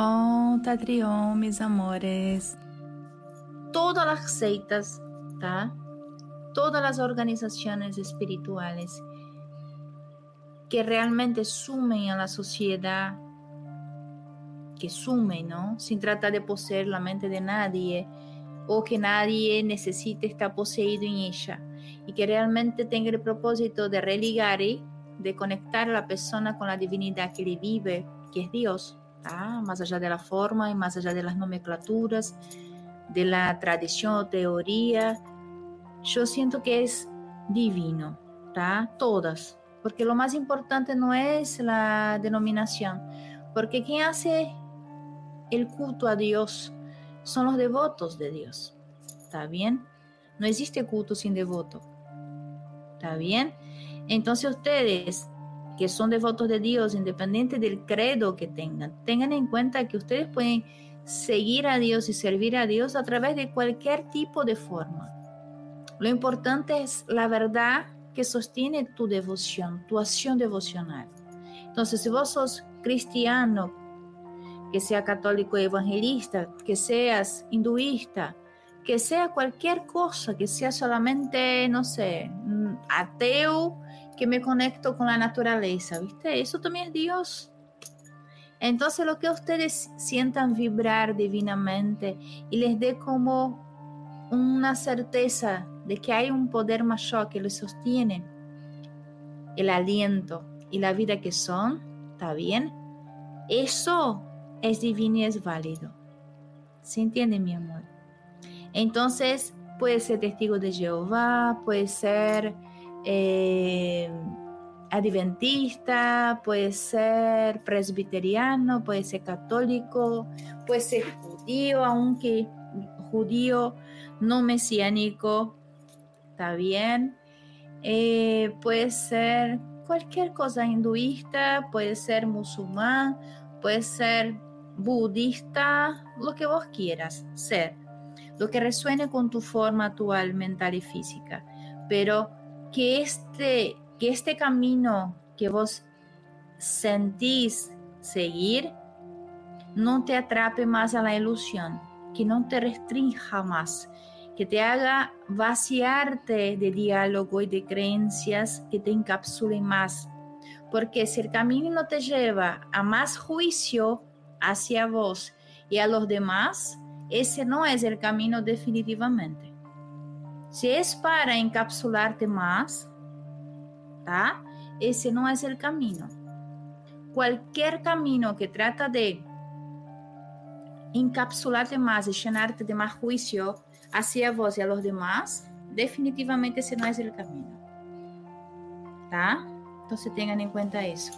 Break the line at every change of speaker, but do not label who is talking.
Antatrión, mis amores.
Todas las sectas, ¿tá? todas las organizaciones espirituales que realmente sumen a la sociedad, que sumen, ¿no? Sin tratar de poseer la mente de nadie o que nadie necesite estar poseído en ella y que realmente tenga el propósito de religar y de conectar a la persona con la divinidad que le vive, que es Dios, más allá de la forma y más allá de las nomenclaturas, de la tradición o teoría. Yo siento que es divino, ¿tá? todas, porque lo más importante no es la denominación, porque quien hace el culto a Dios son los devotos de Dios. ¿Está bien? No existe culto sin devoto. ¿Está bien? Entonces ustedes que son devotos de Dios, independiente del credo que tengan, tengan en cuenta que ustedes pueden seguir a Dios y servir a Dios a través de cualquier tipo de forma. Lo importante es la verdad que sostiene tu devoción, tu acción devocional. Entonces, si vos sos cristiano, que sea católico evangelista, que seas hinduista, que sea cualquier cosa, que sea solamente, no sé, mm, ateo, que me conecto con la naturaleza, ¿viste? Eso también es Dios. Entonces lo que ustedes sientan vibrar divinamente y les dé como una certeza de que hay un poder mayor que los sostiene, el aliento y la vida que son, ¿está bien? Eso es divino y es válido. ¿Se entiende, mi amor? Entonces, puede ser testigo de Jehová, puede ser eh, adventista, puede ser presbiteriano, puede ser católico, puede ser judío, aunque judío no mesiánico, está bien. Eh, puede ser cualquier cosa hinduista, puede ser musulmán, puede ser budista, lo que vos quieras ser, lo que resuene con tu forma actual mental y física, pero que este, que este camino que vos sentís seguir no te atrape más a la ilusión, que no te restrinja más, que te haga vaciarte de diálogo y de creencias que te encapsulen más. Porque si el camino no te lleva a más juicio hacia vos y a los demás, ese no es el camino definitivamente. Si es para encapsularte más, ¿tá? ese no es el camino. Cualquier camino que trata de encapsularte más y llenarte de más juicio hacia vos y a los demás, definitivamente ese no es el camino. ¿Tá? Entonces tengan en cuenta eso.